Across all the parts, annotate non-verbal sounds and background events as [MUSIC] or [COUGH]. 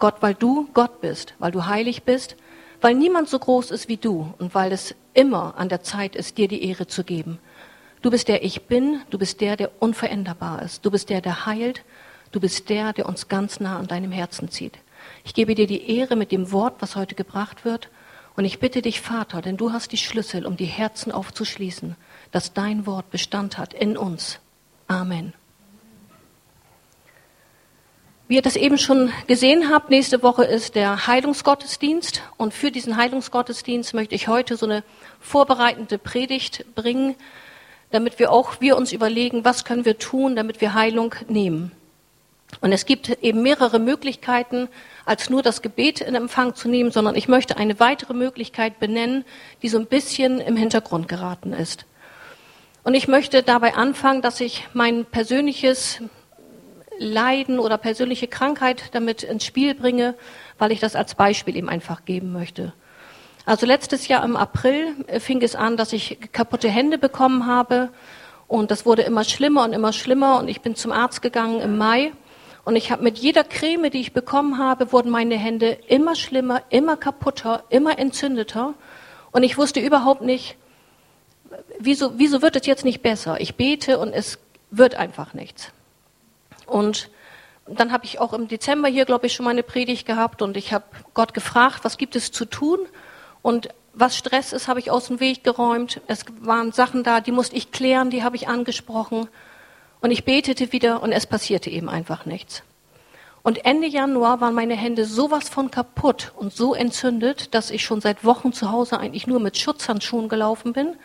Gott, weil du Gott bist, weil du heilig bist, weil niemand so groß ist wie du und weil es immer an der Zeit ist, dir die Ehre zu geben. Du bist der Ich bin, du bist der, der unveränderbar ist, du bist der, der heilt, du bist der, der uns ganz nah an deinem Herzen zieht. Ich gebe dir die Ehre mit dem Wort, was heute gebracht wird, und ich bitte dich, Vater, denn du hast die Schlüssel, um die Herzen aufzuschließen, dass dein Wort Bestand hat in uns. Amen. Wie ihr das eben schon gesehen habt, nächste Woche ist der Heilungsgottesdienst. Und für diesen Heilungsgottesdienst möchte ich heute so eine vorbereitende Predigt bringen, damit wir auch wir uns überlegen, was können wir tun, damit wir Heilung nehmen. Und es gibt eben mehrere Möglichkeiten, als nur das Gebet in Empfang zu nehmen, sondern ich möchte eine weitere Möglichkeit benennen, die so ein bisschen im Hintergrund geraten ist. Und ich möchte dabei anfangen, dass ich mein persönliches Leiden oder persönliche Krankheit damit ins Spiel bringe, weil ich das als Beispiel eben einfach geben möchte. Also letztes Jahr im April äh, fing es an, dass ich kaputte Hände bekommen habe und das wurde immer schlimmer und immer schlimmer und ich bin zum Arzt gegangen im Mai und ich habe mit jeder Creme, die ich bekommen habe, wurden meine Hände immer schlimmer, immer kaputter, immer entzündeter und ich wusste überhaupt nicht, wieso, wieso wird es jetzt nicht besser? Ich bete und es wird einfach nichts. Und dann habe ich auch im Dezember hier, glaube ich, schon mal eine Predigt gehabt und ich habe Gott gefragt, was gibt es zu tun? Und was Stress ist, habe ich aus dem Weg geräumt. Es waren Sachen da, die musste ich klären, die habe ich angesprochen. Und ich betete wieder und es passierte eben einfach nichts. Und Ende Januar waren meine Hände sowas von kaputt und so entzündet, dass ich schon seit Wochen zu Hause eigentlich nur mit Schutzhandschuhen gelaufen bin.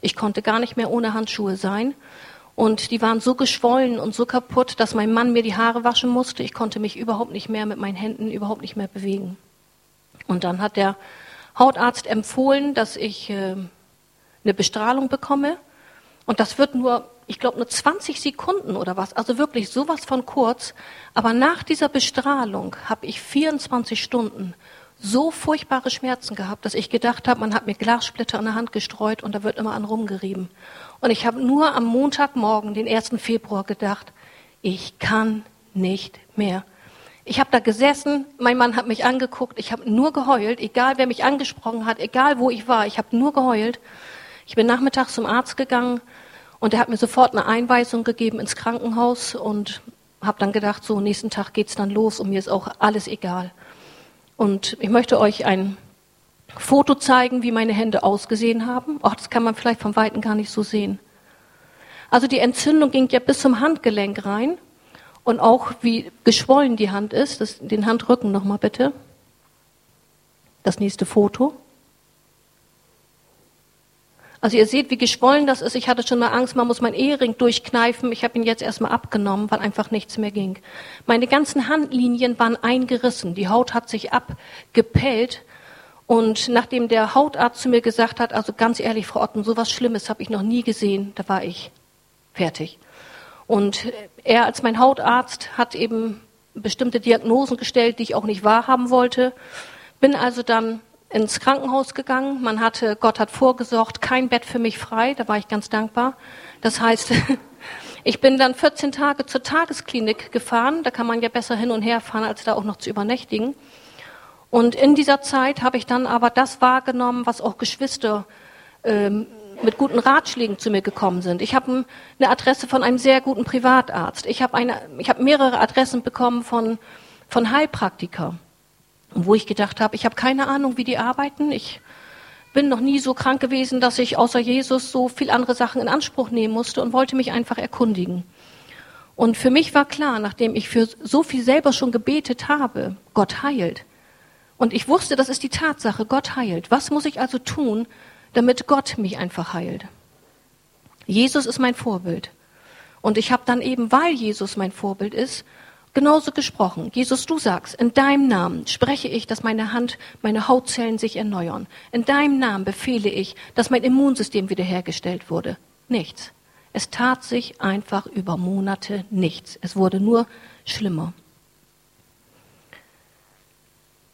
Ich konnte gar nicht mehr ohne Handschuhe sein. Und die waren so geschwollen und so kaputt, dass mein Mann mir die Haare waschen musste. Ich konnte mich überhaupt nicht mehr mit meinen Händen überhaupt nicht mehr bewegen. Und dann hat der Hautarzt empfohlen, dass ich äh, eine Bestrahlung bekomme. Und das wird nur, ich glaube, nur 20 Sekunden oder was. Also wirklich sowas von kurz. Aber nach dieser Bestrahlung habe ich 24 Stunden so furchtbare Schmerzen gehabt, dass ich gedacht habe, man hat mir Glassplitter an der Hand gestreut und da wird immer an rumgerieben. Und ich habe nur am Montagmorgen, den 1. Februar, gedacht, ich kann nicht mehr. Ich habe da gesessen, mein Mann hat mich angeguckt, ich habe nur geheult, egal wer mich angesprochen hat, egal wo ich war, ich habe nur geheult. Ich bin nachmittags zum Arzt gegangen und er hat mir sofort eine Einweisung gegeben ins Krankenhaus und habe dann gedacht, so nächsten Tag geht's dann los und mir ist auch alles egal. Und ich möchte euch ein Foto zeigen, wie meine Hände ausgesehen haben. Ach, das kann man vielleicht vom Weiten gar nicht so sehen. Also die Entzündung ging ja bis zum Handgelenk rein und auch wie geschwollen die Hand ist. Das, den Handrücken nochmal bitte. Das nächste Foto. Also ihr seht, wie geschwollen das ist. Ich hatte schon mal Angst, man muss meinen Ehering durchkneifen. Ich habe ihn jetzt erstmal abgenommen, weil einfach nichts mehr ging. Meine ganzen Handlinien waren eingerissen. Die Haut hat sich abgepellt und nachdem der Hautarzt zu mir gesagt hat, also ganz ehrlich, Frau Otten, so was Schlimmes habe ich noch nie gesehen, da war ich fertig. Und er als mein Hautarzt hat eben bestimmte Diagnosen gestellt, die ich auch nicht wahrhaben wollte. Bin also dann ins Krankenhaus gegangen. Man hatte, Gott hat vorgesorgt, kein Bett für mich frei. Da war ich ganz dankbar. Das heißt, [LAUGHS] ich bin dann 14 Tage zur Tagesklinik gefahren. Da kann man ja besser hin und her fahren, als da auch noch zu übernächtigen. Und in dieser Zeit habe ich dann aber das wahrgenommen, was auch Geschwister ähm, mit guten Ratschlägen zu mir gekommen sind. Ich habe eine Adresse von einem sehr guten Privatarzt. Ich habe eine, ich habe mehrere Adressen bekommen von von Heilpraktiker, wo ich gedacht habe, ich habe keine Ahnung, wie die arbeiten. Ich bin noch nie so krank gewesen, dass ich außer Jesus so viel andere Sachen in Anspruch nehmen musste und wollte mich einfach erkundigen. Und für mich war klar, nachdem ich für so viel selber schon gebetet habe, Gott heilt, und ich wusste, das ist die Tatsache, Gott heilt. Was muss ich also tun, damit Gott mich einfach heilt? Jesus ist mein Vorbild. Und ich habe dann eben, weil Jesus mein Vorbild ist, genauso gesprochen. Jesus, du sagst, in deinem Namen spreche ich, dass meine Hand, meine Hautzellen sich erneuern. In deinem Namen befehle ich, dass mein Immunsystem wiederhergestellt wurde. Nichts. Es tat sich einfach über Monate nichts. Es wurde nur schlimmer.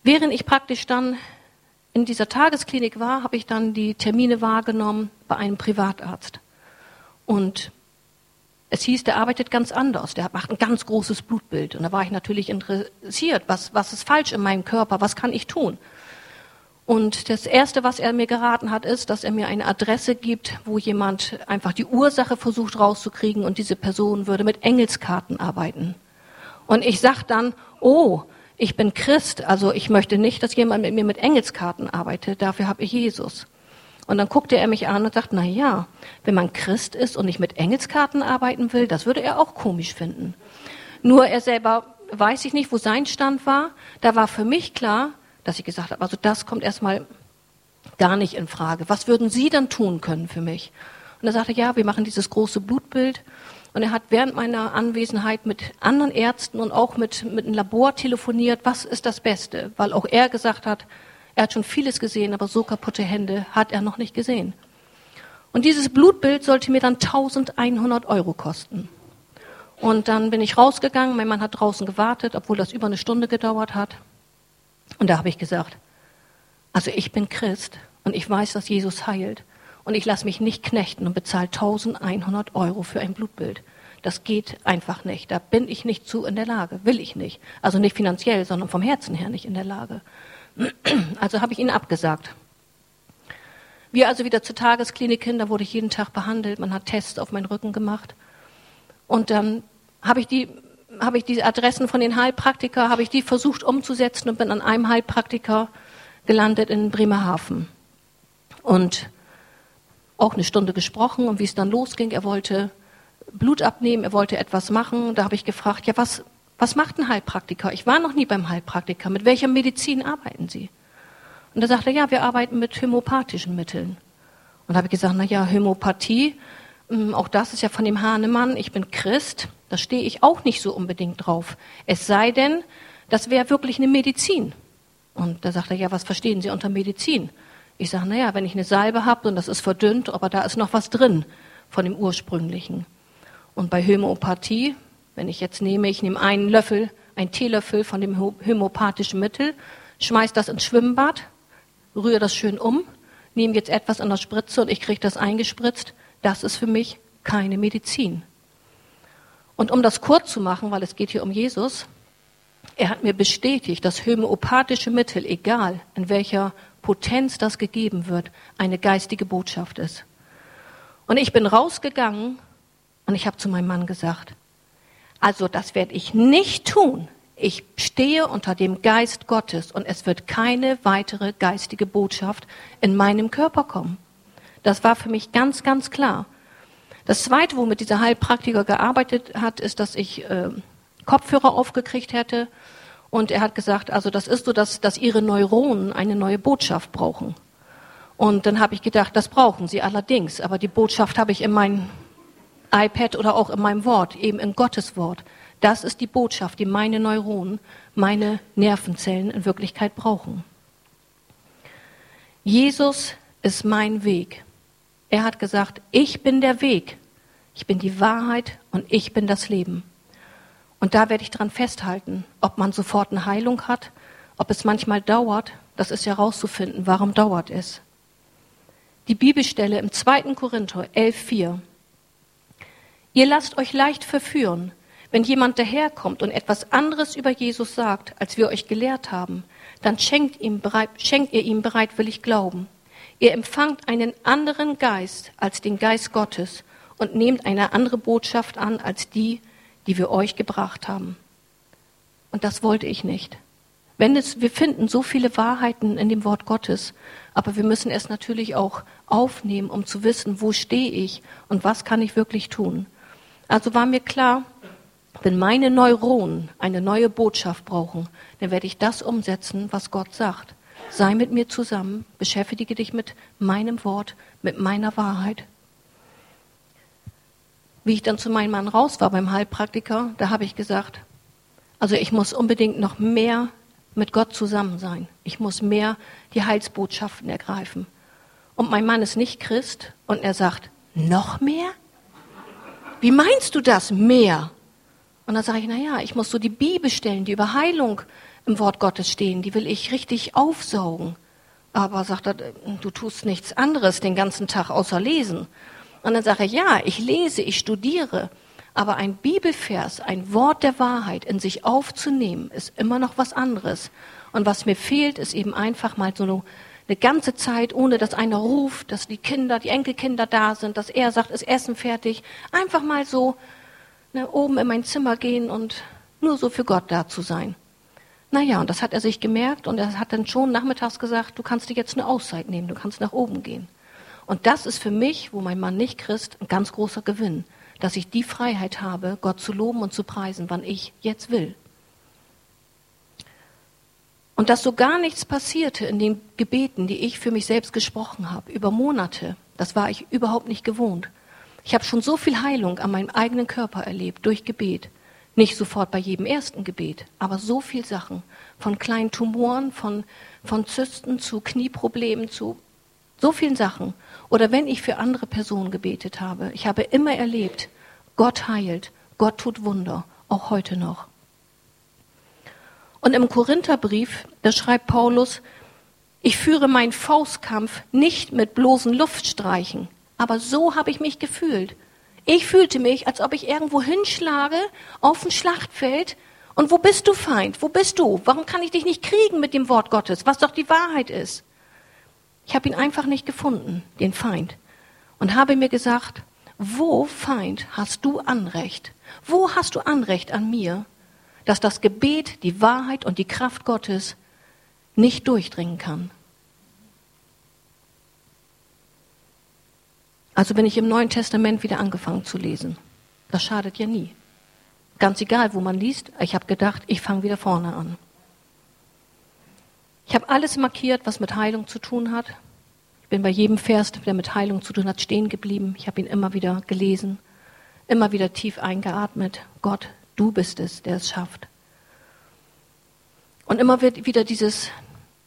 Während ich praktisch dann in dieser Tagesklinik war, habe ich dann die Termine wahrgenommen bei einem Privatarzt. Und es hieß, der arbeitet ganz anders, der macht ein ganz großes Blutbild. Und da war ich natürlich interessiert, was, was ist falsch in meinem Körper, was kann ich tun? Und das Erste, was er mir geraten hat, ist, dass er mir eine Adresse gibt, wo jemand einfach die Ursache versucht rauszukriegen und diese Person würde mit Engelskarten arbeiten. Und ich sag dann, oh, ich bin Christ, also ich möchte nicht, dass jemand mit mir mit Engelskarten arbeitet, dafür habe ich Jesus. Und dann guckte er mich an und sagt, na ja, wenn man Christ ist und nicht mit Engelskarten arbeiten will, das würde er auch komisch finden. Nur er selber weiß ich nicht, wo sein Stand war. Da war für mich klar, dass ich gesagt habe, also das kommt erstmal gar nicht in Frage. Was würden Sie dann tun können für mich? Und er sagte, ja, wir machen dieses große Blutbild. Und er hat während meiner Anwesenheit mit anderen Ärzten und auch mit, mit einem Labor telefoniert, was ist das Beste? Weil auch er gesagt hat, er hat schon vieles gesehen, aber so kaputte Hände hat er noch nicht gesehen. Und dieses Blutbild sollte mir dann 1100 Euro kosten. Und dann bin ich rausgegangen, mein Mann hat draußen gewartet, obwohl das über eine Stunde gedauert hat. Und da habe ich gesagt, also ich bin Christ und ich weiß, dass Jesus heilt. Und ich lasse mich nicht knechten und bezahle 1100 Euro für ein Blutbild. Das geht einfach nicht. Da bin ich nicht zu in der Lage. Will ich nicht. Also nicht finanziell, sondern vom Herzen her nicht in der Lage. [CLEARS THROAT] Also habe ich ihn abgesagt. Wir also wieder zur Tagesklinik hin, da wurde ich jeden Tag behandelt. Man hat Tests auf meinen Rücken gemacht. Und dann habe ich die habe ich die Adressen von den Heilpraktiker, habe ich die versucht umzusetzen und bin an einem Heilpraktiker gelandet in Bremerhaven. Und auch eine Stunde gesprochen und wie es dann losging, er wollte Blut abnehmen, er wollte etwas machen. Da habe ich gefragt, ja, was, was macht ein Heilpraktiker? Ich war noch nie beim Heilpraktiker. Mit welcher Medizin arbeiten Sie? Und da sagte er, ja, wir arbeiten mit homöopathischen Mitteln. Und da habe ich gesagt, na ja, Homöopathie, hm, auch das ist ja von dem Hahnemann, ich bin Christ. Da stehe ich auch nicht so unbedingt drauf. Es sei denn, das wäre wirklich eine Medizin. Und da sagt er, ja, was verstehen Sie unter Medizin? Ich sage, naja, wenn ich eine Salbe habe und das ist verdünnt, aber da ist noch was drin von dem ursprünglichen. Und bei Homöopathie, wenn ich jetzt nehme, ich nehme einen Löffel, einen Teelöffel von dem homöopathischen Mittel, schmeiß das ins Schwimmbad, rühre das schön um, nehme jetzt etwas an der Spritze und ich kriege das eingespritzt. Das ist für mich keine Medizin. Und um das kurz zu machen, weil es geht hier um Jesus, er hat mir bestätigt, dass homöopathische Mittel, egal in welcher Potenz das gegeben wird, eine geistige Botschaft ist. Und ich bin rausgegangen und ich habe zu meinem Mann gesagt, also das werde ich nicht tun. Ich stehe unter dem Geist Gottes und es wird keine weitere geistige Botschaft in meinem Körper kommen. Das war für mich ganz, ganz klar. Das Zweite, womit dieser Heilpraktiker gearbeitet hat, ist, dass ich äh, Kopfhörer aufgekriegt hätte. Und er hat gesagt, also das ist so, dass, dass ihre Neuronen eine neue Botschaft brauchen. Und dann habe ich gedacht, das brauchen sie allerdings. Aber die Botschaft habe ich in meinem iPad oder auch in meinem Wort, eben in Gottes Wort. Das ist die Botschaft, die meine Neuronen, meine Nervenzellen in Wirklichkeit brauchen. Jesus ist mein Weg. Er hat gesagt, ich bin der Weg, ich bin die Wahrheit und ich bin das Leben. Und da werde ich dran festhalten, ob man sofort eine Heilung hat, ob es manchmal dauert, das ist herauszufinden, warum dauert es. Die Bibelstelle im 2. Korinther 11,4. Ihr lasst euch leicht verführen, wenn jemand daherkommt und etwas anderes über Jesus sagt, als wir euch gelehrt haben, dann schenkt, ihm schenkt ihr ihm bereitwillig Glauben. Ihr empfangt einen anderen Geist als den Geist Gottes und nehmt eine andere Botschaft an als die, die wir euch gebracht haben. Und das wollte ich nicht. Wenn es, wir finden so viele Wahrheiten in dem Wort Gottes, aber wir müssen es natürlich auch aufnehmen, um zu wissen, wo stehe ich und was kann ich wirklich tun. Also war mir klar, wenn meine Neuronen eine neue Botschaft brauchen, dann werde ich das umsetzen, was Gott sagt. Sei mit mir zusammen, beschäftige dich mit meinem Wort, mit meiner Wahrheit. Wie ich dann zu meinem Mann raus war beim Heilpraktiker, da habe ich gesagt, also ich muss unbedingt noch mehr mit Gott zusammen sein. Ich muss mehr die Heilsbotschaften ergreifen. Und mein Mann ist nicht Christ und er sagt, noch mehr? Wie meinst du das, mehr? Und dann sage ich, na ja, ich muss so die Bibelstellen, die über Heilung im Wort Gottes stehen, die will ich richtig aufsaugen. Aber sagt er, du tust nichts anderes den ganzen Tag außer lesen. Und dann sage ich, ja, ich lese, ich studiere, Aber ein Bibelvers, ein Wort der Wahrheit in sich aufzunehmen, ist immer noch was anderes. Und was mir fehlt, ist eben einfach mal so eine, ganze Zeit, ohne dass einer ruft, dass die Kinder, die Enkelkinder da sind, dass er sagt, ist Essen fertig. Einfach mal so ne, oben in mein Zimmer gehen und nur so für Gott da zu sein. Naja, und das hat er sich gemerkt und er hat dann schon nachmittags gesagt, du kannst dir jetzt eine Auszeit nehmen, du kannst nach oben gehen. Und das ist für mich, wo mein Mann nicht Christ, ein ganz großer Gewinn, dass ich die Freiheit habe, Gott zu loben und zu preisen, wann ich jetzt will. Und dass so gar nichts passierte in den Gebeten, die ich für mich selbst gesprochen habe, über Monate, das war ich überhaupt nicht gewohnt. Ich habe schon so viel Heilung an meinem eigenen Körper erlebt durch Gebet. Nicht sofort bei jedem ersten Gebet, aber so viel Sachen. Von kleinen Tumoren, von, von Zysten zu Knieproblemen, zu so vielen Sachen. Oder wenn ich für andere Personen gebetet habe. Ich habe immer erlebt, Gott heilt, Gott tut Wunder, auch heute noch. Und im Korintherbrief, da schreibt Paulus, ich führe meinen Faustkampf nicht mit bloßen Luftstreichen, aber so habe ich mich gefühlt. Ich fühlte mich, als ob ich irgendwo hinschlage auf ein Schlachtfeld. Und wo bist du, Feind? Wo bist du? Warum kann ich dich nicht kriegen mit dem Wort Gottes, was doch die Wahrheit ist? Ich habe ihn einfach nicht gefunden, den Feind. Und habe mir gesagt, wo, Feind, hast du Anrecht? Wo hast du Anrecht an mir, dass das Gebet, die Wahrheit und die Kraft Gottes nicht durchdringen kann? Also bin ich im Neuen Testament wieder angefangen zu lesen. Das schadet ja nie. Ganz egal, wo man liest, ich habe gedacht, ich fange wieder vorne an. Ich habe alles markiert, was mit Heilung zu tun hat. Ich bin bei jedem Vers, der mit Heilung zu tun hat, stehen geblieben. Ich habe ihn immer wieder gelesen, immer wieder tief eingeatmet. Gott, du bist es, der es schafft. Und immer wird wieder dieses,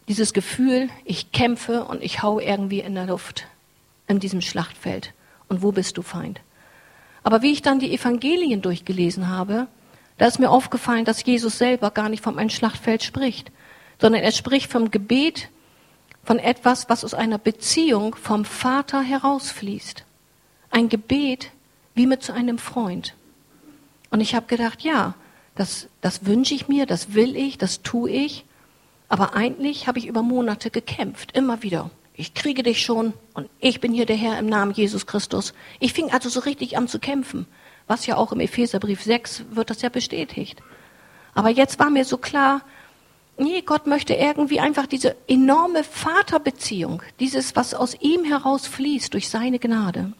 dieses Gefühl, ich kämpfe und ich hau irgendwie in der Luft in diesem Schlachtfeld. Und wo bist du, Feind? Aber wie ich dann die Evangelien durchgelesen habe, da ist mir aufgefallen, dass Jesus selber gar nicht vom ein Schlachtfeld spricht, sondern er spricht vom Gebet, von etwas, was aus einer Beziehung vom Vater herausfließt. Ein Gebet wie mit zu einem Freund. Und ich habe gedacht, ja, das, das wünsche ich mir, das will ich, das tue ich. Aber eigentlich habe ich über Monate gekämpft, immer wieder ich kriege dich schon und ich bin hier der Herr im Namen Jesus Christus. Ich fing also so richtig an zu kämpfen, was ja auch im Epheserbrief 6 wird das ja bestätigt. Aber jetzt war mir so klar, nee, Gott möchte irgendwie einfach diese enorme Vaterbeziehung, dieses, was aus ihm herausfließt durch seine Gnade.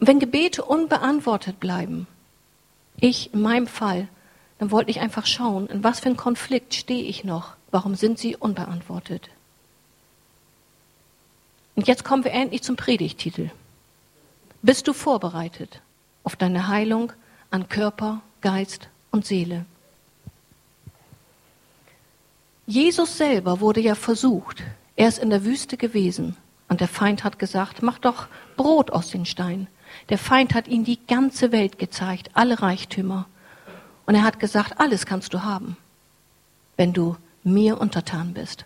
Und wenn Gebete unbeantwortet bleiben, ich in meinem Fall, dann wollte ich einfach schauen, in was für einen Konflikt stehe ich noch, warum sind sie unbeantwortet. Und jetzt kommen wir endlich zum Predigtitel. Bist du vorbereitet auf deine Heilung an Körper, Geist und Seele? Jesus selber wurde ja versucht. Er ist in der Wüste gewesen und der Feind hat gesagt, mach doch Brot aus den Steinen. Der Feind hat ihm die ganze Welt gezeigt, alle Reichtümer. Und er hat gesagt, alles kannst du haben, wenn du mir untertan bist.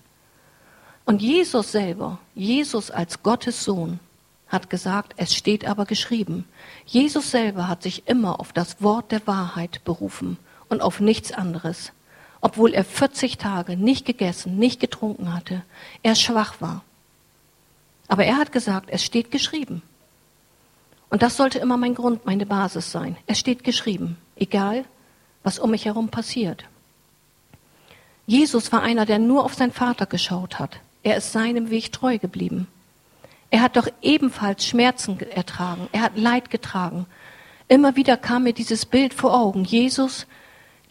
Und Jesus selber, Jesus als Gottes Sohn, hat gesagt, es steht aber geschrieben. Jesus selber hat sich immer auf das Wort der Wahrheit berufen und auf nichts anderes. Obwohl er 40 Tage nicht gegessen, nicht getrunken hatte, er schwach war. Aber er hat gesagt, es steht geschrieben. Und das sollte immer mein Grund, meine Basis sein. Es steht geschrieben, egal was um mich herum passiert. Jesus war einer, der nur auf seinen Vater geschaut hat. Er ist seinem Weg treu geblieben. Er hat doch ebenfalls Schmerzen ertragen. Er hat Leid getragen. Immer wieder kam mir dieses Bild vor Augen. Jesus,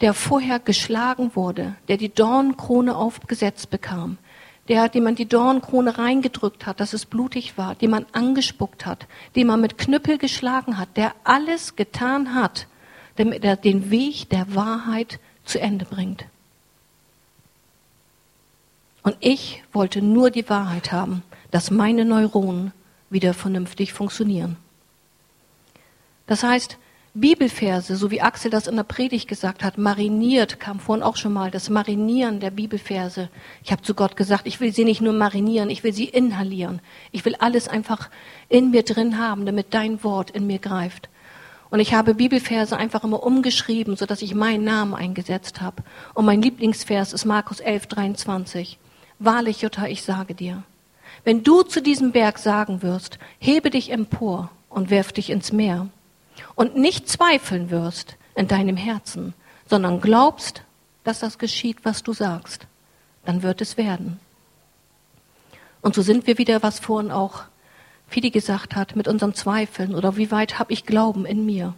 der vorher geschlagen wurde, der die Dornkrone aufgesetzt bekam, der, dem man die Dornkrone reingedrückt hat, dass es blutig war, dem man angespuckt hat, dem man mit Knüppel geschlagen hat, der alles getan hat, damit er den Weg der Wahrheit zu Ende bringt. Und ich wollte nur die Wahrheit haben, dass meine Neuronen wieder vernünftig funktionieren. Das heißt, Bibelverse, so wie Axel das in der Predigt gesagt hat, mariniert, kam vorhin auch schon mal, das Marinieren der Bibelverse. Ich habe zu Gott gesagt, ich will sie nicht nur marinieren, ich will sie inhalieren. Ich will alles einfach in mir drin haben, damit dein Wort in mir greift. Und ich habe Bibelverse einfach immer umgeschrieben, sodass ich meinen Namen eingesetzt habe. Und mein Lieblingsvers ist Markus 11, 23. Wahrlich, Jutta, ich sage dir, wenn du zu diesem Berg sagen wirst, hebe dich empor und werf dich ins Meer und nicht zweifeln wirst in deinem Herzen, sondern glaubst, dass das geschieht, was du sagst, dann wird es werden. Und so sind wir wieder, was vorhin auch Fidi gesagt hat, mit unseren Zweifeln oder wie weit habe ich Glauben in mir.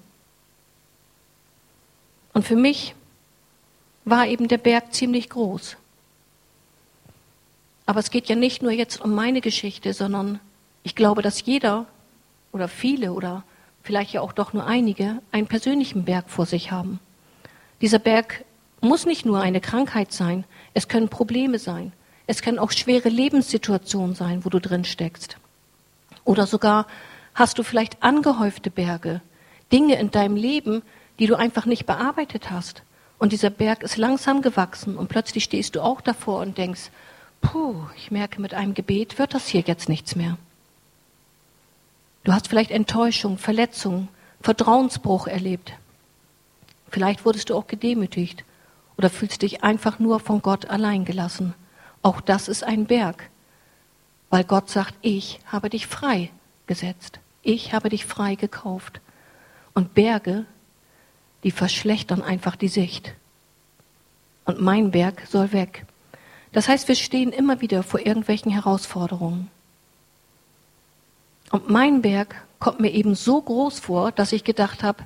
Und für mich war eben der Berg ziemlich groß. Aber es geht ja nicht nur jetzt um meine Geschichte, sondern ich glaube, dass jeder oder viele oder vielleicht ja auch doch nur einige einen persönlichen Berg vor sich haben. Dieser Berg muss nicht nur eine Krankheit sein, es können Probleme sein, es können auch schwere Lebenssituationen sein, wo du drin steckst. Oder sogar hast du vielleicht angehäufte Berge, Dinge in deinem Leben, die du einfach nicht bearbeitet hast. Und dieser Berg ist langsam gewachsen und plötzlich stehst du auch davor und denkst, puh, ich merke, mit einem Gebet wird das hier jetzt nichts mehr. Du hast vielleicht Enttäuschung, Verletzung, Vertrauensbruch erlebt. Vielleicht wurdest du auch gedemütigt oder fühlst dich einfach nur von Gott allein gelassen. Auch das ist ein Berg, weil Gott sagt, ich habe dich frei gesetzt. Ich habe dich frei gekauft. Und Berge, die verschlechtern einfach die Sicht. Und mein Berg soll weg. Das heißt, wir stehen immer wieder vor irgendwelchen Herausforderungen. Und mein Berg kommt mir eben so groß vor, dass ich gedacht habe,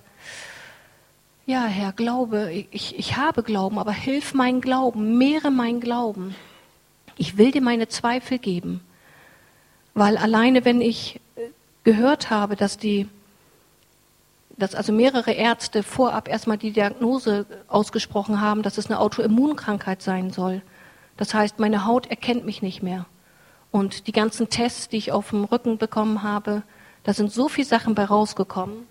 ja, Herr, Glaube, ich, ich habe Glauben, aber hilf mein Glauben, mehre mein Glauben. Ich will dir meine Zweifel geben. Weil alleine, wenn ich äh, gehört habe, dass die, dass also mehrere Ärzte vorab erstmal die Diagnose ausgesprochen haben, dass es eine Autoimmunkrankheit sein soll, das heißt, meine Haut erkennt mich nicht mehr. Und die ganzen Tests, die ich auf dem Rücken bekommen habe, da sind so viele Sachen bei rausgekommen,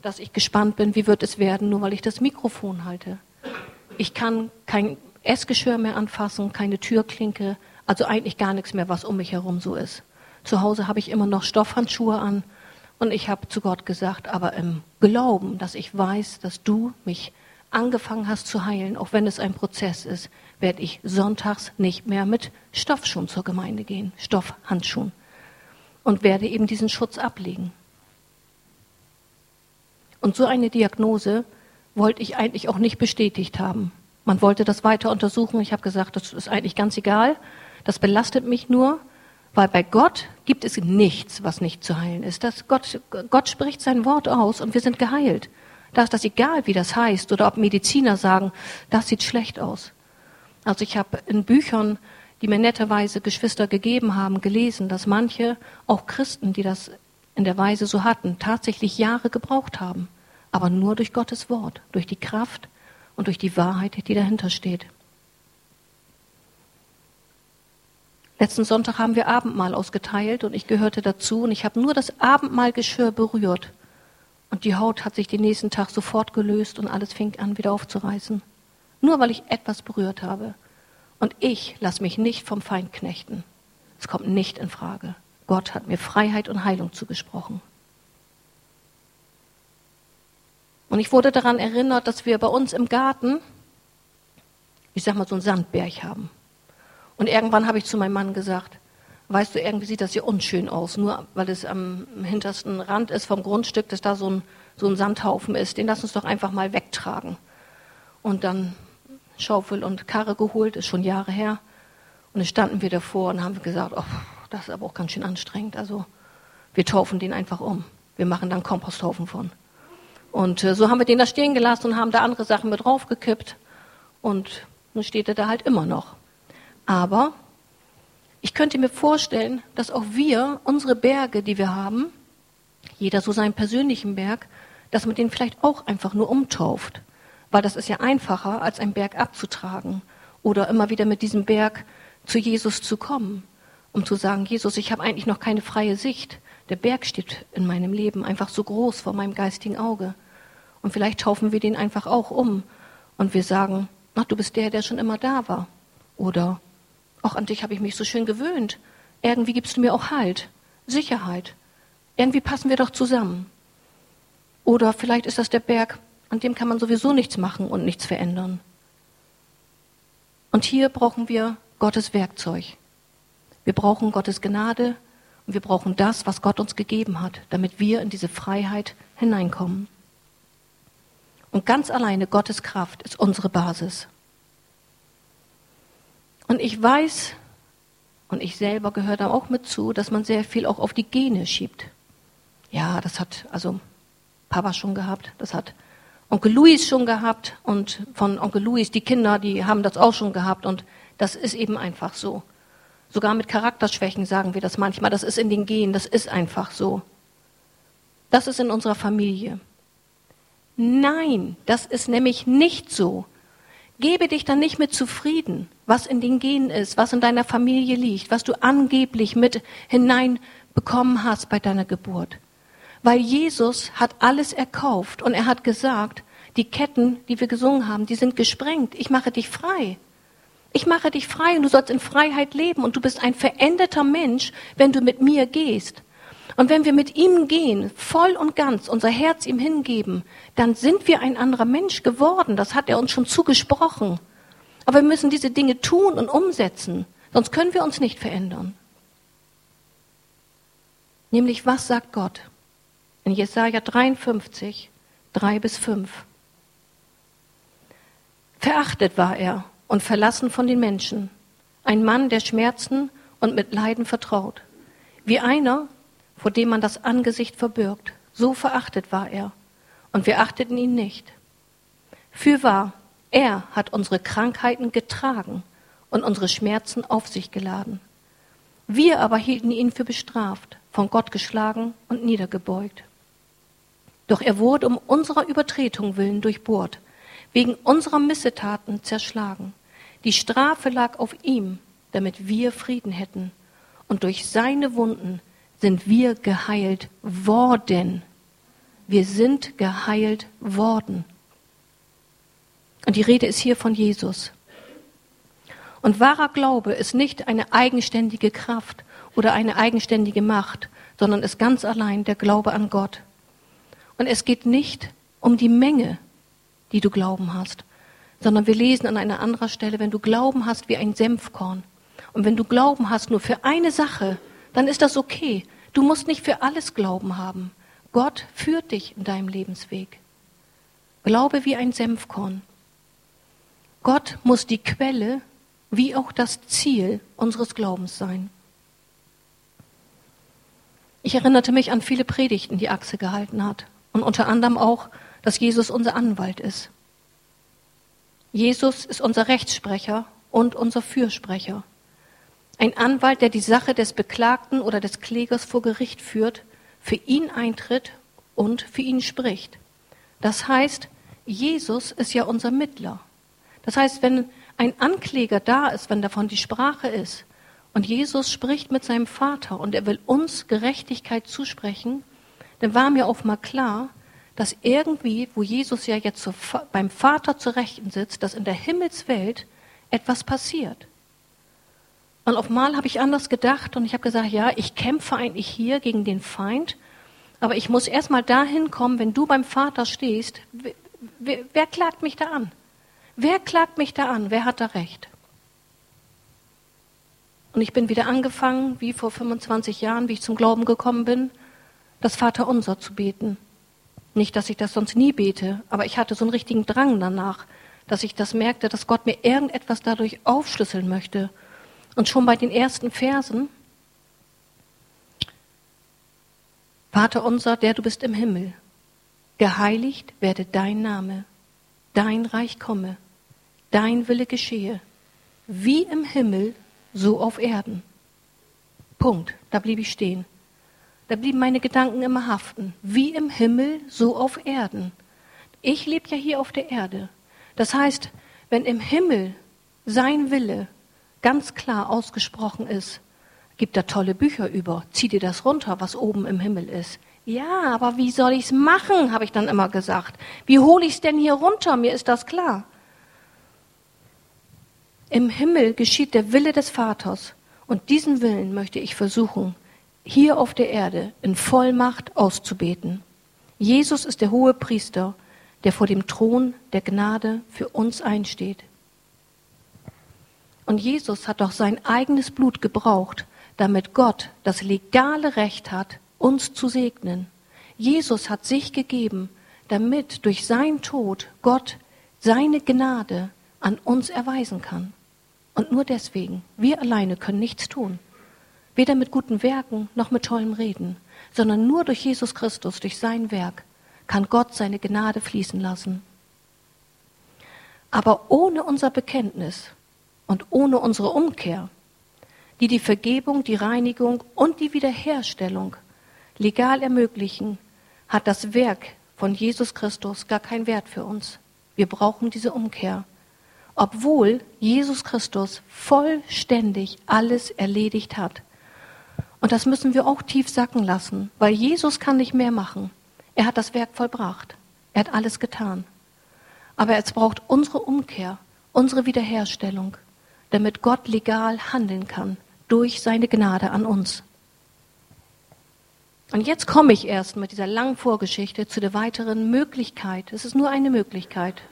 dass ich gespannt bin, wie wird es werden, nur weil ich das Mikrofon halte. Ich kann kein Essgeschirr mehr anfassen, keine Türklinke, also eigentlich gar nichts mehr, was um mich herum so ist. Zu Hause habe ich immer noch Stoffhandschuhe an und ich habe zu Gott gesagt, aber im Glauben, dass ich weiß, dass du mich angefangen hast zu heilen, auch wenn es ein Prozess ist, werde ich sonntags nicht mehr mit Stoffschuhen zur Gemeinde gehen, Stoffhandschuhen, und werde eben diesen Schutz ablegen. Und so eine Diagnose wollte ich eigentlich auch nicht bestätigt haben. Man wollte das weiter untersuchen. Ich habe gesagt, das ist eigentlich ganz egal. Das belastet mich nur, weil bei Gott gibt es nichts, was nicht zu heilen ist. Das Gott, Gott spricht sein Wort aus und wir sind geheilt. Da ist das egal, wie das heißt oder ob Mediziner sagen, das sieht schlecht aus. Also ich habe in Büchern, die mir netterweise Geschwister gegeben haben, gelesen, dass manche, auch Christen, die das in der Weise so hatten, tatsächlich Jahre gebraucht haben. Aber nur durch Gottes Wort, durch die Kraft und durch die Wahrheit, die dahinter steht. Letzten Sonntag haben wir Abendmahl ausgeteilt und ich gehörte dazu und ich habe nur das Abendmahlgeschirr berührt. Und die Haut hat sich den nächsten Tag sofort gelöst und alles fing an wieder aufzureißen. Nur weil ich etwas berührt habe. Und ich lasse mich nicht vom Feind knechten. Es kommt nicht in Frage. Gott hat mir Freiheit und Heilung zugesprochen. Und ich wurde daran erinnert, dass wir bei uns im Garten, ich sag mal, so einen Sandberg haben. Und irgendwann habe ich zu meinem Mann gesagt, weißt du, irgendwie sieht das hier unschön aus, nur weil es am hintersten Rand ist vom Grundstück, dass da so ein, so ein Sandhaufen ist. Den lass uns doch einfach mal wegtragen. Und dann Schaufel und Karre geholt, ist schon Jahre her. Und dann standen wir davor und haben gesagt, oh, das ist aber auch ganz schön anstrengend. Also wir taufen den einfach um. Wir machen dann Komposthaufen von. Und äh, so haben wir den da stehen gelassen und haben da andere Sachen mit draufgekippt. Und nun steht er da halt immer noch. Aber ich könnte mir vorstellen, dass auch wir unsere Berge, die wir haben, jeder so seinen persönlichen Berg, dass man den vielleicht auch einfach nur umtauft weil das ist ja einfacher, als einen Berg abzutragen oder immer wieder mit diesem Berg zu Jesus zu kommen, um zu sagen, Jesus, ich habe eigentlich noch keine freie Sicht. Der Berg steht in meinem Leben einfach so groß vor meinem geistigen Auge. Und vielleicht taufen wir den einfach auch um und wir sagen, ach, du bist der, der schon immer da war. Oder, auch an dich habe ich mich so schön gewöhnt. Irgendwie gibst du mir auch Halt, Sicherheit. Irgendwie passen wir doch zusammen. Oder vielleicht ist das der Berg, an dem kann man sowieso nichts machen und nichts verändern. Und hier brauchen wir Gottes Werkzeug. Wir brauchen Gottes Gnade und wir brauchen das, was Gott uns gegeben hat, damit wir in diese Freiheit hineinkommen. Und ganz alleine Gottes Kraft ist unsere Basis. Und ich weiß, und ich selber gehöre da auch mit zu, dass man sehr viel auch auf die Gene schiebt. Ja, das hat also Papa schon gehabt, das hat Onkel Louis schon gehabt und von Onkel Louis, die Kinder, die haben das auch schon gehabt und das ist eben einfach so. Sogar mit Charakterschwächen sagen wir das manchmal, das ist in den Genen, das ist einfach so. Das ist in unserer Familie. Nein, das ist nämlich nicht so. Gebe dich dann nicht mit zufrieden, was in den Genen ist, was in deiner Familie liegt, was du angeblich mit hineinbekommen hast bei deiner Geburt. Weil Jesus hat alles erkauft und er hat gesagt, die Ketten, die wir gesungen haben, die sind gesprengt. Ich mache dich frei. Ich mache dich frei und du sollst in Freiheit leben und du bist ein veränderter Mensch, wenn du mit mir gehst. Und wenn wir mit ihm gehen, voll und ganz unser Herz ihm hingeben, dann sind wir ein anderer Mensch geworden. Das hat er uns schon zugesprochen. Aber wir müssen diese Dinge tun und umsetzen, sonst können wir uns nicht verändern. Nämlich, was sagt Gott? In Jesaja 53, 3 bis 5. Verachtet war er und verlassen von den Menschen, ein Mann, der Schmerzen und mit Leiden vertraut, wie einer, vor dem man das Angesicht verbirgt. So verachtet war er, und wir achteten ihn nicht. Fürwahr, er hat unsere Krankheiten getragen und unsere Schmerzen auf sich geladen. Wir aber hielten ihn für bestraft, von Gott geschlagen und niedergebeugt. Doch er wurde um unserer Übertretung willen durchbohrt, wegen unserer Missetaten zerschlagen. Die Strafe lag auf ihm, damit wir Frieden hätten. Und durch seine Wunden sind wir geheilt worden. Wir sind geheilt worden. Und die Rede ist hier von Jesus. Und wahrer Glaube ist nicht eine eigenständige Kraft oder eine eigenständige Macht, sondern ist ganz allein der Glaube an Gott. Und es geht nicht um die Menge, die du Glauben hast, sondern wir lesen an einer anderen Stelle, wenn du Glauben hast wie ein Senfkorn und wenn du Glauben hast nur für eine Sache, dann ist das okay. Du musst nicht für alles Glauben haben. Gott führt dich in deinem Lebensweg. Glaube wie ein Senfkorn. Gott muss die Quelle wie auch das Ziel unseres Glaubens sein. Ich erinnerte mich an viele Predigten, die Achse gehalten hat. Und unter anderem auch, dass Jesus unser Anwalt ist. Jesus ist unser Rechtssprecher und unser Fürsprecher. Ein Anwalt, der die Sache des Beklagten oder des Klägers vor Gericht führt, für ihn eintritt und für ihn spricht. Das heißt, Jesus ist ja unser Mittler. Das heißt, wenn ein Ankläger da ist, wenn davon die Sprache ist, und Jesus spricht mit seinem Vater und er will uns Gerechtigkeit zusprechen, dann war mir auch mal klar, dass irgendwie, wo Jesus ja jetzt zu, beim Vater zu Rechten sitzt, dass in der Himmelswelt etwas passiert. Und auf mal habe ich anders gedacht und ich habe gesagt, ja, ich kämpfe eigentlich hier gegen den Feind, aber ich muss erst mal dahin kommen, wenn du beim Vater stehst, wer, wer klagt mich da an? Wer klagt mich da an? Wer hat da recht? Und ich bin wieder angefangen, wie vor 25 Jahren, wie ich zum Glauben gekommen bin, das Vaterunser zu beten. Nicht, dass ich das sonst nie bete, aber ich hatte so einen richtigen Drang danach, dass ich das merkte, dass Gott mir irgendetwas dadurch aufschlüsseln möchte. Und schon bei den ersten Versen, Vater unser, der du bist im Himmel, geheiligt werde dein Name, dein Reich komme, dein Wille geschehe, wie im Himmel, so auf Erden. Punkt, da blieb ich stehen. Da blieben meine Gedanken immer haften. Wie im Himmel, so auf Erden. Ich lebe ja hier auf der Erde. Das heißt, wenn im Himmel sein Wille ganz klar ausgesprochen ist, gibt da tolle Bücher über. Zieh dir das runter, was oben im Himmel ist. Ja, aber wie soll ich's machen, habe ich dann immer gesagt. Wie hole ich's denn hier runter? Mir ist das klar. Im Himmel geschieht der Wille des Vaters und diesen Willen möchte ich versuchen, hier auf der Erde in Vollmacht auszubeten. Jesus ist der hohe Priester, der vor dem Thron der Gnade für uns einsteht. Und Jesus hat doch sein eigenes Blut gebraucht, damit Gott das legale Recht hat, uns zu segnen. Jesus hat sich gegeben, damit durch sein Tod Gott seine Gnade an uns erweisen kann. Und nur deswegen, wir alleine können nichts tun. Weder mit guten Werken noch mit tollem Reden, sondern nur durch Jesus Christus, durch sein Werk, kann Gott seine Gnade fließen lassen. Aber ohne unser Bekenntnis und ohne unsere Umkehr, die die Vergebung, die Reinigung und die Wiederherstellung legal ermöglichen, hat das Werk von Jesus Christus gar keinen Wert für uns. Wir brauchen diese Umkehr. Obwohl Jesus Christus vollständig alles erledigt hat. Und das müssen wir auch tief sacken lassen, weil Jesus kann nicht mehr machen. Er hat das Werk vollbracht. Er hat alles getan. Aber es braucht unsere Umkehr, unsere Wiederherstellung, damit Gott legal handeln kann durch seine Gnade an uns. Und jetzt komme ich erst mit dieser langen Vorgeschichte zu der weiteren Möglichkeit. Es ist nur eine Möglichkeit,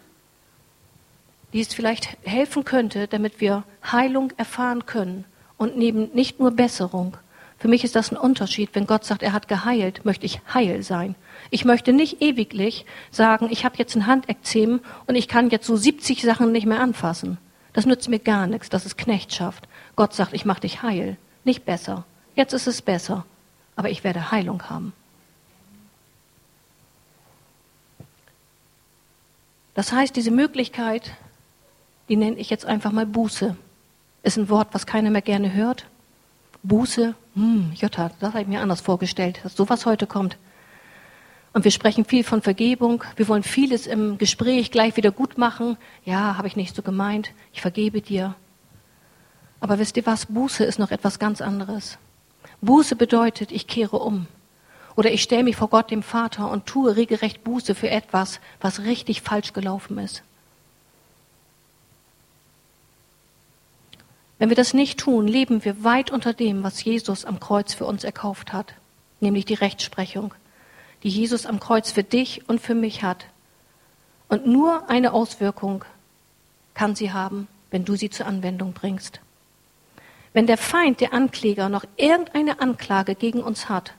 die es vielleicht helfen könnte, damit wir Heilung erfahren können und neben nicht nur Besserung. Für mich ist das ein Unterschied. Wenn Gott sagt, er hat geheilt, möchte ich heil sein. Ich möchte nicht ewiglich sagen, ich habe jetzt ein Handekzem und ich kann jetzt so 70 Sachen nicht mehr anfassen. Das nützt mir gar nichts. Das ist Knechtschaft. Gott sagt, ich mache dich heil, nicht besser. Jetzt ist es besser aber ich werde Heilung haben. Das heißt, diese Möglichkeit, die nenne ich jetzt einfach mal Buße. Ist ein Wort, was keiner mehr gerne hört. Buße, hm, Jutta, das habe ich mir anders vorgestellt, dass sowas heute kommt. Und wir sprechen viel von Vergebung. Wir wollen vieles im Gespräch gleich wieder gut machen. Ja, habe ich nicht so gemeint. Ich vergebe dir. Aber wisst ihr was? Buße ist noch etwas ganz anderes. Buße bedeutet, ich kehre um. Oder ich stelle mich vor Gott, dem Vater, und tue regelrecht Buße für etwas, was richtig falsch gelaufen ist. Wenn wir das nicht tun, leben wir weit unter dem, was Jesus am Kreuz für uns erkauft hat, nämlich die Rechtsprechung, die Jesus am Kreuz für dich und für mich hat. Und nur eine Auswirkung kann sie haben, wenn du sie zur Anwendung bringst. Wenn der Feind, der Ankläger, noch irgendeine Anklage gegen uns hat,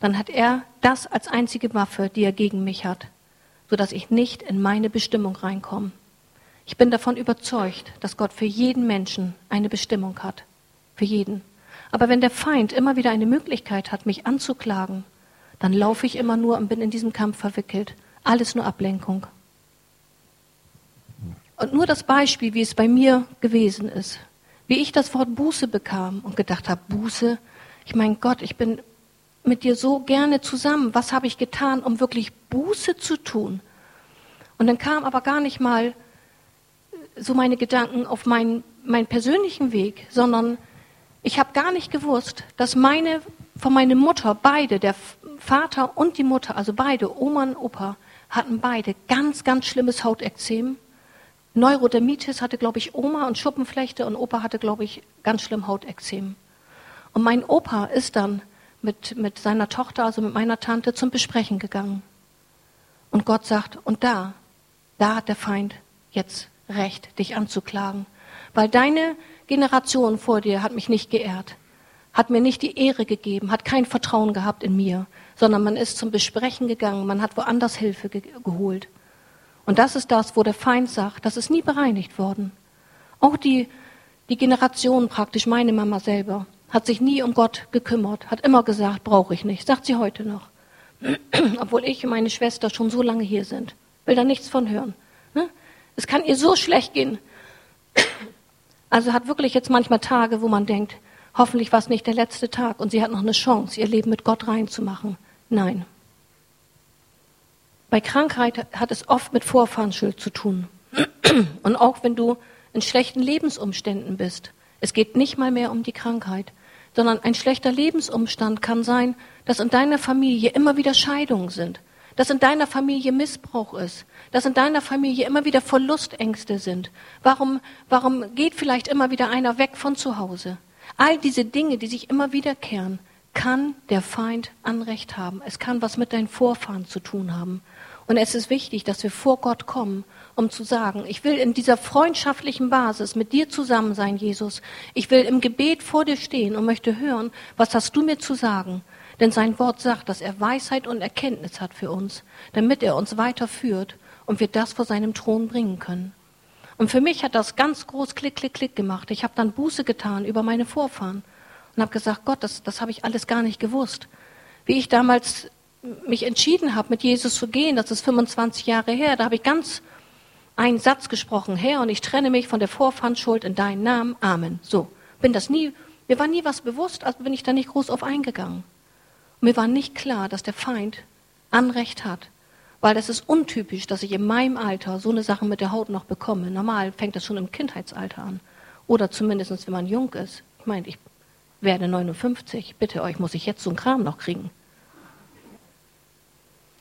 dann hat er das als einzige Waffe, die er gegen mich hat, sodass ich nicht in meine Bestimmung reinkomme. Ich bin davon überzeugt, dass Gott für jeden Menschen eine Bestimmung hat. Für jeden. Aber wenn der Feind immer wieder eine Möglichkeit hat, mich anzuklagen, dann laufe ich immer nur und bin in diesem Kampf verwickelt. Alles nur Ablenkung. Und nur das Beispiel, wie es bei mir gewesen ist wie ich das Wort Buße bekam und gedacht habe, Buße, ich meine Gott, ich bin mit dir so gerne zusammen. Was habe ich getan, um wirklich Buße zu tun? Und dann kam aber gar nicht mal so meine Gedanken auf meinen, meinen persönlichen Weg, sondern ich habe gar nicht gewusst, dass meine, von meiner Mutter beide, der Vater und die Mutter, also beide, Oma und Opa, hatten beide ganz, ganz schlimmes Hautekzem Neurodermitis hatte, glaube ich, Oma und Schuppenflechte und Opa hatte, glaube ich, ganz schlimm Hautekzem. Und mein Opa ist dann mit, mit seiner Tochter, also mit meiner Tante, zum Besprechen gegangen. Und Gott sagt, und da, da hat der Feind jetzt Recht, dich anzuklagen. Weil deine Generation vor dir hat mich nicht geehrt, hat mir nicht die Ehre gegeben, hat kein Vertrauen gehabt in mir, sondern man ist zum Besprechen gegangen, man hat woanders Hilfe ge geholt. Und das ist das, wo der Feind sagt, das ist nie bereinigt worden. Auch die, die Generation praktisch, meine Mama selber, hat sich nie um Gott gekümmert, hat immer gesagt, brauche ich nicht, sagt sie heute noch. [CLEARS THROAT] Obwohl ich und meine Schwester schon so lange hier sind, will da nichts von hören. Ne? Es kann ihr so schlecht gehen. Also hat wirklich jetzt manchmal Tage, wo man denkt, hoffentlich war es nicht der letzte Tag und sie hat noch eine Chance, ihr Leben mit Gott reinzumachen. Nein, bei Krankheit hat es oft mit Vorfahrensschuld zu tun. Und auch wenn du in schlechten Lebensumständen bist, es geht nicht mal mehr um die Krankheit, sondern ein schlechter Lebensumstand kann sein, dass in deiner Familie immer wieder Scheidungen sind, dass in deiner Familie Missbrauch ist, dass in deiner Familie immer wieder Verlustängste sind. Warum, warum geht vielleicht immer wieder einer weg von zu Hause? All diese Dinge, die sich immer wiederkehren, kann der Feind Anrecht haben. Es kann was mit deinen Vorfahren zu tun haben. Und es ist wichtig, dass wir vor Gott kommen, um zu sagen, ich will in dieser freundschaftlichen Basis mit dir zusammen sein, Jesus. Ich will im Gebet vor dir stehen und möchte hören, was hast du mir zu sagen? Denn sein Wort sagt, dass er Weisheit und Erkenntnis hat für uns, damit er uns weiterführt und wir das vor seinem Thron bringen können. Und für mich hat das ganz groß Klick, Klick, Klick gemacht. Ich habe dann Buße getan über meine Vorfahren und habe gesagt, Gott, das, das habe ich alles gar nicht gewusst. Wie ich damals mich entschieden habe, mit Jesus zu gehen, das ist 25 Jahre her, da habe ich ganz einen Satz gesprochen, Herr, und ich trenne mich von der Vorfahrensschuld in deinen Namen. Amen. So. Bin das nie, mir war nie was bewusst, also bin ich da nicht groß auf eingegangen. Und mir war nicht klar, dass der Feind Anrecht hat. Weil das ist untypisch, dass ich in meinem Alter so eine Sache mit der Haut noch bekomme. Normal fängt das schon im Kindheitsalter an. Oder zumindest, wenn man jung ist. Ich meine, ich werde 59. Bitte euch, muss ich jetzt so einen Kram noch kriegen?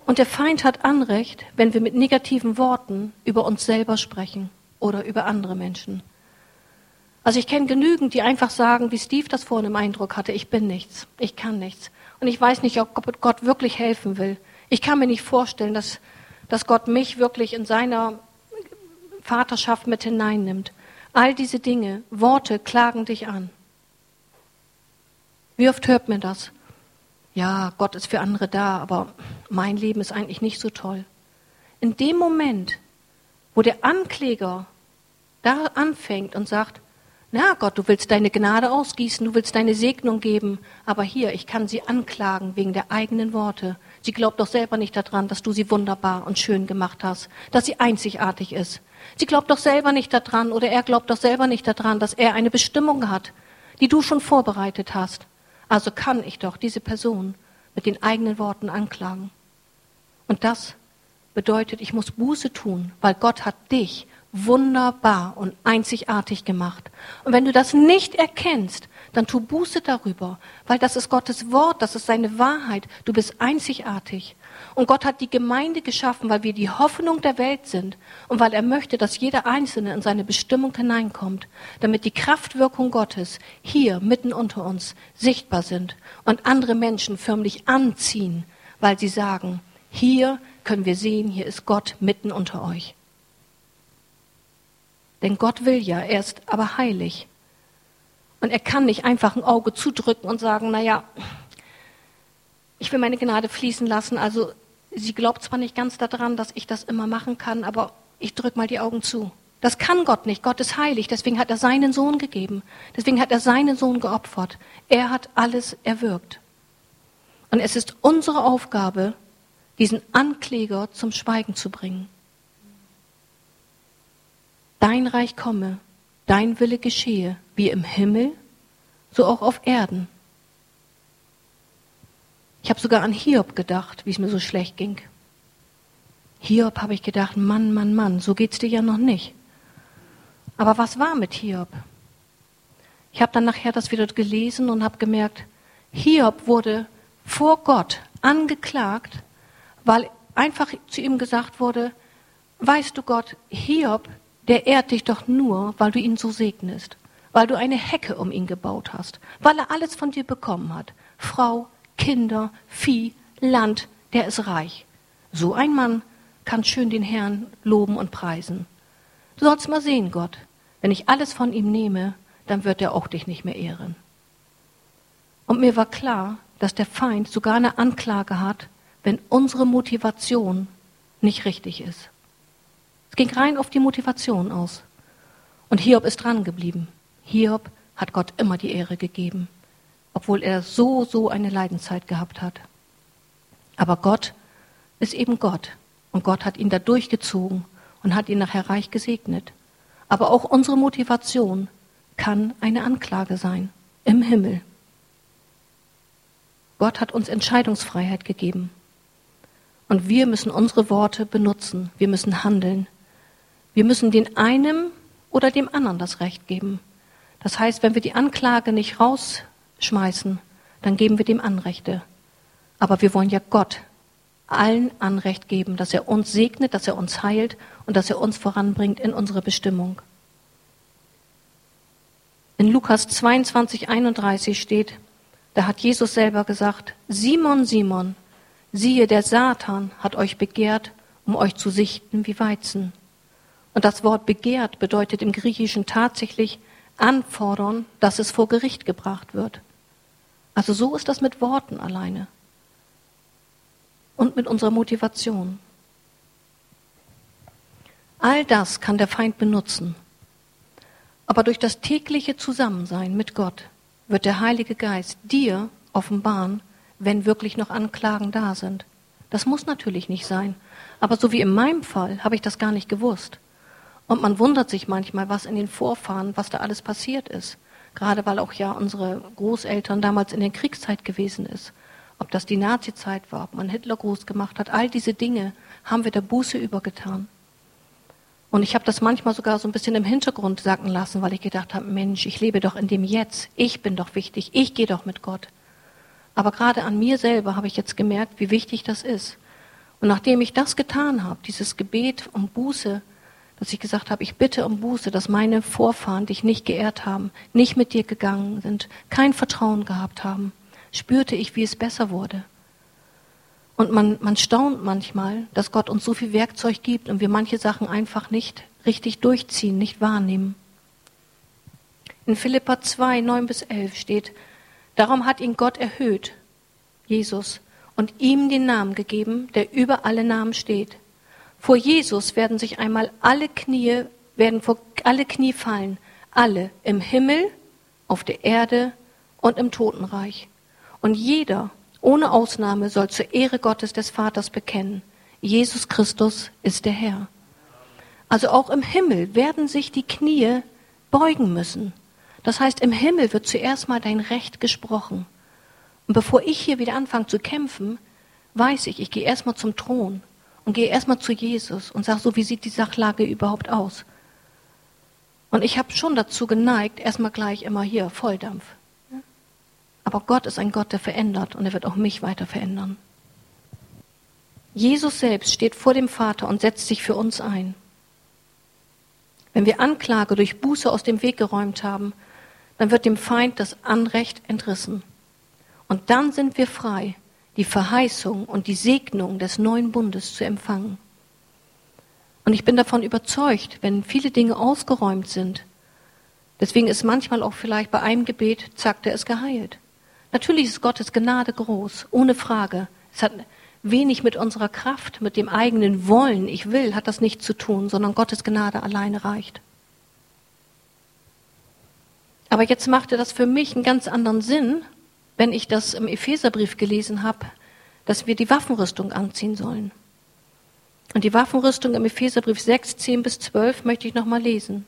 Und der Feind hat Anrecht, wenn wir mit negativen Worten über uns selber sprechen oder über andere Menschen. Also ich kenne genügend, die einfach sagen, wie Steve das vorhin im Eindruck hatte, ich bin nichts, ich kann nichts. Und ich weiß nicht, ob Gott wirklich helfen will. Ich kann mir nicht vorstellen, dass, dass Gott mich wirklich in seiner Vaterschaft mit hineinnimmt. All diese Dinge, Worte klagen dich an. Wie oft hört mir das? Ja, Gott ist für andere da, aber mein Leben ist eigentlich nicht so toll. In dem Moment, wo der Ankläger da anfängt und sagt, na Gott, du willst deine Gnade ausgießen, du willst deine Segnung geben, aber hier, ich kann sie anklagen wegen der eigenen Worte. Sie glaubt doch selber nicht daran, dass du sie wunderbar und schön gemacht hast, dass sie einzigartig ist. Sie glaubt doch selber nicht daran oder er glaubt doch selber nicht daran, dass er eine Bestimmung hat, die du schon vorbereitet hast. Also kann ich doch diese Person mit den eigenen Worten anklagen. Und das bedeutet, ich muss Buße tun, weil Gott hat dich wunderbar und einzigartig gemacht. Und wenn du das nicht erkennst, dann tu Buße darüber, weil das ist Gottes Wort, das ist seine Wahrheit. Du bist einzigartig. Und Gott hat die Gemeinde geschaffen, weil wir die Hoffnung der Welt sind und weil er möchte, dass jeder Einzelne in seine Bestimmung hineinkommt, damit die Kraftwirkung Gottes hier mitten unter uns sichtbar sind und andere Menschen förmlich anziehen, weil sie sagen, hier können wir sehen, hier ist Gott mitten unter euch. Denn Gott will ja, er ist aber heilig. Und er kann nicht einfach ein Auge zudrücken und sagen, na ja, ich will meine Gnade fließen lassen. Also sie glaubt zwar nicht ganz daran, dass ich das immer machen kann, aber ich drücke mal die Augen zu. Das kann Gott nicht. Gott ist heilig. Deswegen hat er seinen Sohn gegeben. Deswegen hat er seinen Sohn geopfert. Er hat alles erwirkt. Und es ist unsere Aufgabe, diesen Ankläger zum Schweigen zu bringen. Dein Reich komme, dein Wille geschehe, wie im Himmel, so auch auf Erden. Ich habe sogar an Hiob gedacht, wie es mir so schlecht ging. Hiob habe ich gedacht, Mann, Mann, Mann, so geht's dir ja noch nicht. Aber was war mit Hiob? Ich habe dann nachher das wieder gelesen und habe gemerkt, Hiob wurde vor Gott angeklagt, weil einfach zu ihm gesagt wurde, weißt du Gott, Hiob, der ehrt dich doch nur, weil du ihn so segnest, weil du eine Hecke um ihn gebaut hast, weil er alles von dir bekommen hat. Frau, Kinder, Vieh, Land, der ist reich. So ein Mann kann schön den Herrn loben und preisen. Du sollst mal sehen, Gott, wenn ich alles von ihm nehme, dann wird er auch dich nicht mehr ehren. Und mir war klar, dass der Feind sogar eine Anklage hat, wenn unsere Motivation nicht richtig ist. Es ging rein auf die Motivation aus. Und Hiob ist dran geblieben. Hiob hat Gott immer die Ehre gegeben obwohl er so, so eine Leidenszeit gehabt hat. Aber Gott ist eben Gott. Und Gott hat ihn da durchgezogen und hat ihn nachher reich gesegnet. Aber auch unsere Motivation kann eine Anklage sein im Himmel. Gott hat uns Entscheidungsfreiheit gegeben. Und wir müssen unsere Worte benutzen. Wir müssen handeln. Wir müssen den einem oder dem anderen das Recht geben. Das heißt, wenn wir die Anklage nicht raus schmeißen, dann geben wir dem Anrechte. Aber wir wollen ja Gott allen Anrecht geben, dass er uns segnet, dass er uns heilt und dass er uns voranbringt in unsere Bestimmung. In Lukas 22, 31 steht, Da hat Jesus selber gesagt, Simon, Simon, siehe, der Satan hat euch begehrt, um euch zu sichten wie Weizen. Und das Wort begehrt bedeutet im Griechischen tatsächlich anfordern, dass es vor Gericht gebracht wird. Also so ist das mit Worten alleine und mit unserer Motivation. All das kann der Feind benutzen. Aber durch das tägliche Zusammensein mit Gott wird der Heilige Geist dir offenbaren, wenn wirklich noch Anklagen da sind. Das muss natürlich nicht sein. Aber so wie in meinem Fall habe ich das gar nicht gewusst. Und man wundert sich manchmal, was in den Vorfahren, was da alles passiert ist. Gerade weil auch ja unsere Großeltern damals in der Kriegszeit gewesen ist. Ob das die Nazizeit war, ob man Hitler groß gemacht hat, all diese Dinge haben wir der Buße übergetan. Und ich habe das manchmal sogar so ein bisschen im Hintergrund sacken lassen, weil ich gedacht habe, Mensch, ich lebe doch in dem Jetzt. Ich bin doch wichtig. Ich gehe doch mit Gott. Aber gerade an mir selber habe ich jetzt gemerkt, wie wichtig das ist. Und nachdem ich das getan habe, dieses Gebet um Buße, dass ich gesagt habe, ich bitte um Buße, dass meine Vorfahren dich nicht geehrt haben, nicht mit dir gegangen sind, kein Vertrauen gehabt haben, spürte ich, wie es besser wurde. Und man, man staunt manchmal, dass Gott uns so viel Werkzeug gibt und wir manche Sachen einfach nicht richtig durchziehen, nicht wahrnehmen. In Philippa 2, 9 bis 11 steht, darum hat ihn Gott erhöht, Jesus, und ihm den Namen gegeben, der über alle Namen steht. Vor Jesus werden sich einmal alle Knie, werden vor alle Knie fallen, alle im Himmel, auf der Erde und im Totenreich. Und jeder, ohne Ausnahme soll zur Ehre Gottes des Vaters bekennen, Jesus Christus ist der Herr. Also auch im Himmel werden sich die Knie beugen müssen. Das heißt, im Himmel wird zuerst mal dein Recht gesprochen. Und bevor ich hier wieder anfange zu kämpfen, weiß ich, ich gehe erstmal zum Thron und gehe erstmal zu Jesus und sage, so wie sieht die Sachlage überhaupt aus? Und ich habe schon dazu geneigt, erstmal gleich immer hier Volldampf. Aber Gott ist ein Gott, der verändert und er wird auch mich weiter verändern. Jesus selbst steht vor dem Vater und setzt sich für uns ein. Wenn wir Anklage durch Buße aus dem Weg geräumt haben, dann wird dem Feind das Anrecht entrissen. Und dann sind wir frei, die Verheißung und die Segnung des neuen Bundes zu empfangen. Und ich bin davon überzeugt, wenn viele Dinge ausgeräumt sind, deswegen ist manchmal auch vielleicht bei einem Gebet, zack, der ist geheilt. Natürlich ist Gottes Gnade groß, ohne Frage. Es hat wenig mit unserer Kraft, mit dem eigenen Wollen, ich will, hat das nichts zu tun, sondern Gottes Gnade alleine reicht. Aber jetzt machte das für mich einen ganz anderen Sinn, wenn ich das im Epheserbrief gelesen habe, dass wir die Waffenrüstung anziehen sollen. Und die Waffenrüstung im Epheserbrief 6, 10 bis 12 möchte ich nochmal lesen.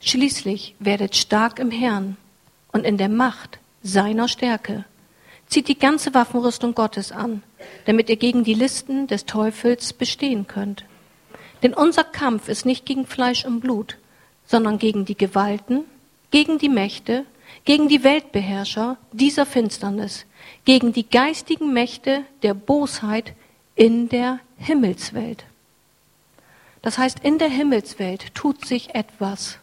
Schließlich werdet stark im Herrn und in der Macht seiner Stärke. Zieht die ganze Waffenrüstung Gottes an, damit ihr gegen die Listen des Teufels bestehen könnt. Denn unser Kampf ist nicht gegen Fleisch und Blut, sondern gegen die Gewalten, gegen die Mächte, gegen die Weltbeherrscher dieser Finsternis, gegen die geistigen Mächte der Bosheit in der Himmelswelt. Das heißt, in der Himmelswelt tut sich etwas.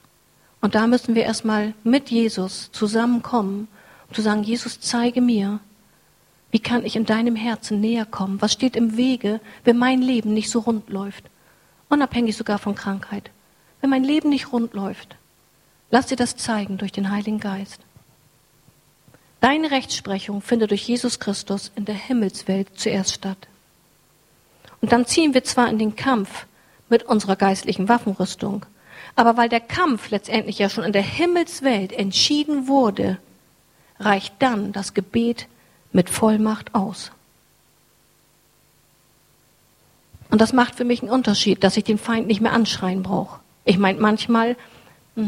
Und da müssen wir erstmal mit Jesus zusammenkommen zu sagen, Jesus, zeige mir, wie kann ich in deinem Herzen näher kommen? Was steht im Wege, wenn mein Leben nicht so rund läuft? Unabhängig sogar von Krankheit. Wenn mein Leben nicht rund läuft, lass dir das zeigen durch den Heiligen Geist. Deine Rechtsprechung findet durch Jesus Christus in der Himmelswelt zuerst statt. Und dann ziehen wir zwar in den Kampf mit unserer geistlichen Waffenrüstung, aber weil der Kampf letztendlich ja schon in der Himmelswelt entschieden wurde, reicht dann das Gebet mit Vollmacht aus. Und das macht für mich einen Unterschied, dass ich den Feind nicht mehr anschreien brauche. Ich meine, manchmal, hm,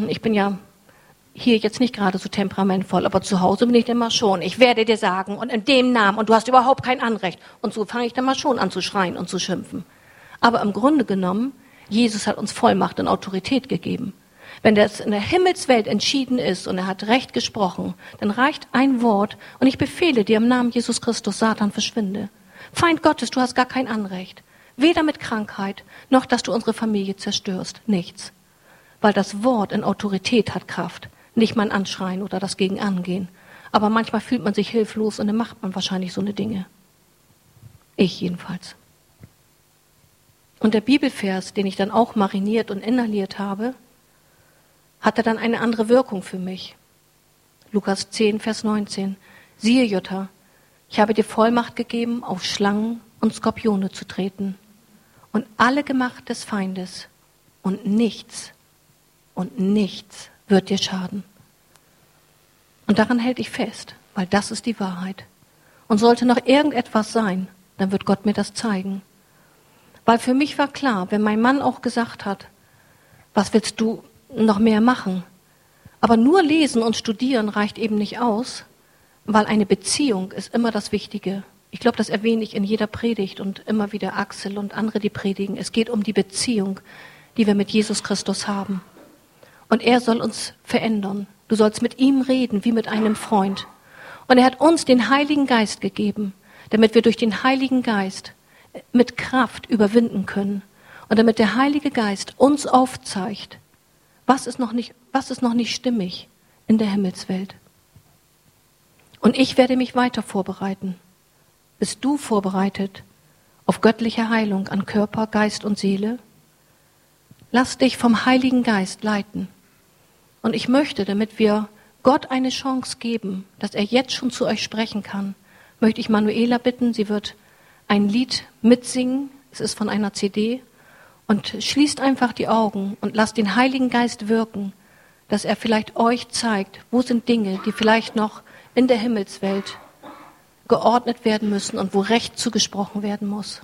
ich bin ja hier jetzt nicht gerade so temperamentvoll, aber zu Hause bin ich immer schon. Ich werde dir sagen und in dem Namen und du hast überhaupt kein Anrecht. Und so fange ich dann mal schon an zu schreien und zu schimpfen. Aber im Grunde genommen, Jesus hat uns Vollmacht und Autorität gegeben. Wenn das in der Himmelswelt entschieden ist und er hat Recht gesprochen, dann reicht ein Wort und ich befehle dir im Namen Jesus Christus, Satan, verschwinde. Feind Gottes, du hast gar kein Anrecht. Weder mit Krankheit, noch dass du unsere Familie zerstörst. Nichts. Weil das Wort in Autorität hat Kraft. Nicht mein Anschreien oder das gegen Angehen. Aber manchmal fühlt man sich hilflos und dann macht man wahrscheinlich so eine Dinge. Ich jedenfalls. Und der Bibelvers, den ich dann auch mariniert und inhaliert habe, hatte dann eine andere Wirkung für mich. Lukas 10, Vers 19. Siehe, Jutta, ich habe dir Vollmacht gegeben, auf Schlangen und Skorpione zu treten und alle Gemacht des Feindes und nichts und nichts wird dir schaden. Und daran hält ich fest, weil das ist die Wahrheit. Und sollte noch irgendetwas sein, dann wird Gott mir das zeigen. Weil für mich war klar, wenn mein Mann auch gesagt hat, was willst du noch mehr machen? Aber nur lesen und studieren reicht eben nicht aus, weil eine Beziehung ist immer das Wichtige. Ich glaube, das erwähne ich in jeder Predigt und immer wieder Axel und andere, die predigen. Es geht um die Beziehung, die wir mit Jesus Christus haben. Und er soll uns verändern. Du sollst mit ihm reden wie mit einem Freund. Und er hat uns den Heiligen Geist gegeben, damit wir durch den Heiligen Geist mit Kraft überwinden können. Und damit der Heilige Geist uns aufzeigt, was ist noch nicht, was ist noch nicht stimmig in der Himmelswelt. Und ich werde mich weiter vorbereiten. Bist du vorbereitet auf göttliche Heilung an Körper, Geist und Seele? Lass dich vom Heiligen Geist leiten. Und ich möchte, damit wir Gott eine Chance geben, dass er jetzt schon zu euch sprechen kann, möchte ich Manuela bitten, sie wird ein Lied mitsingen. Es ist von einer CD. Und schließt einfach die Augen und lasst den Heiligen Geist wirken, dass er vielleicht euch zeigt, wo sind Dinge, die vielleicht noch in der Himmelswelt geordnet werden müssen und wo Recht zugesprochen werden muss.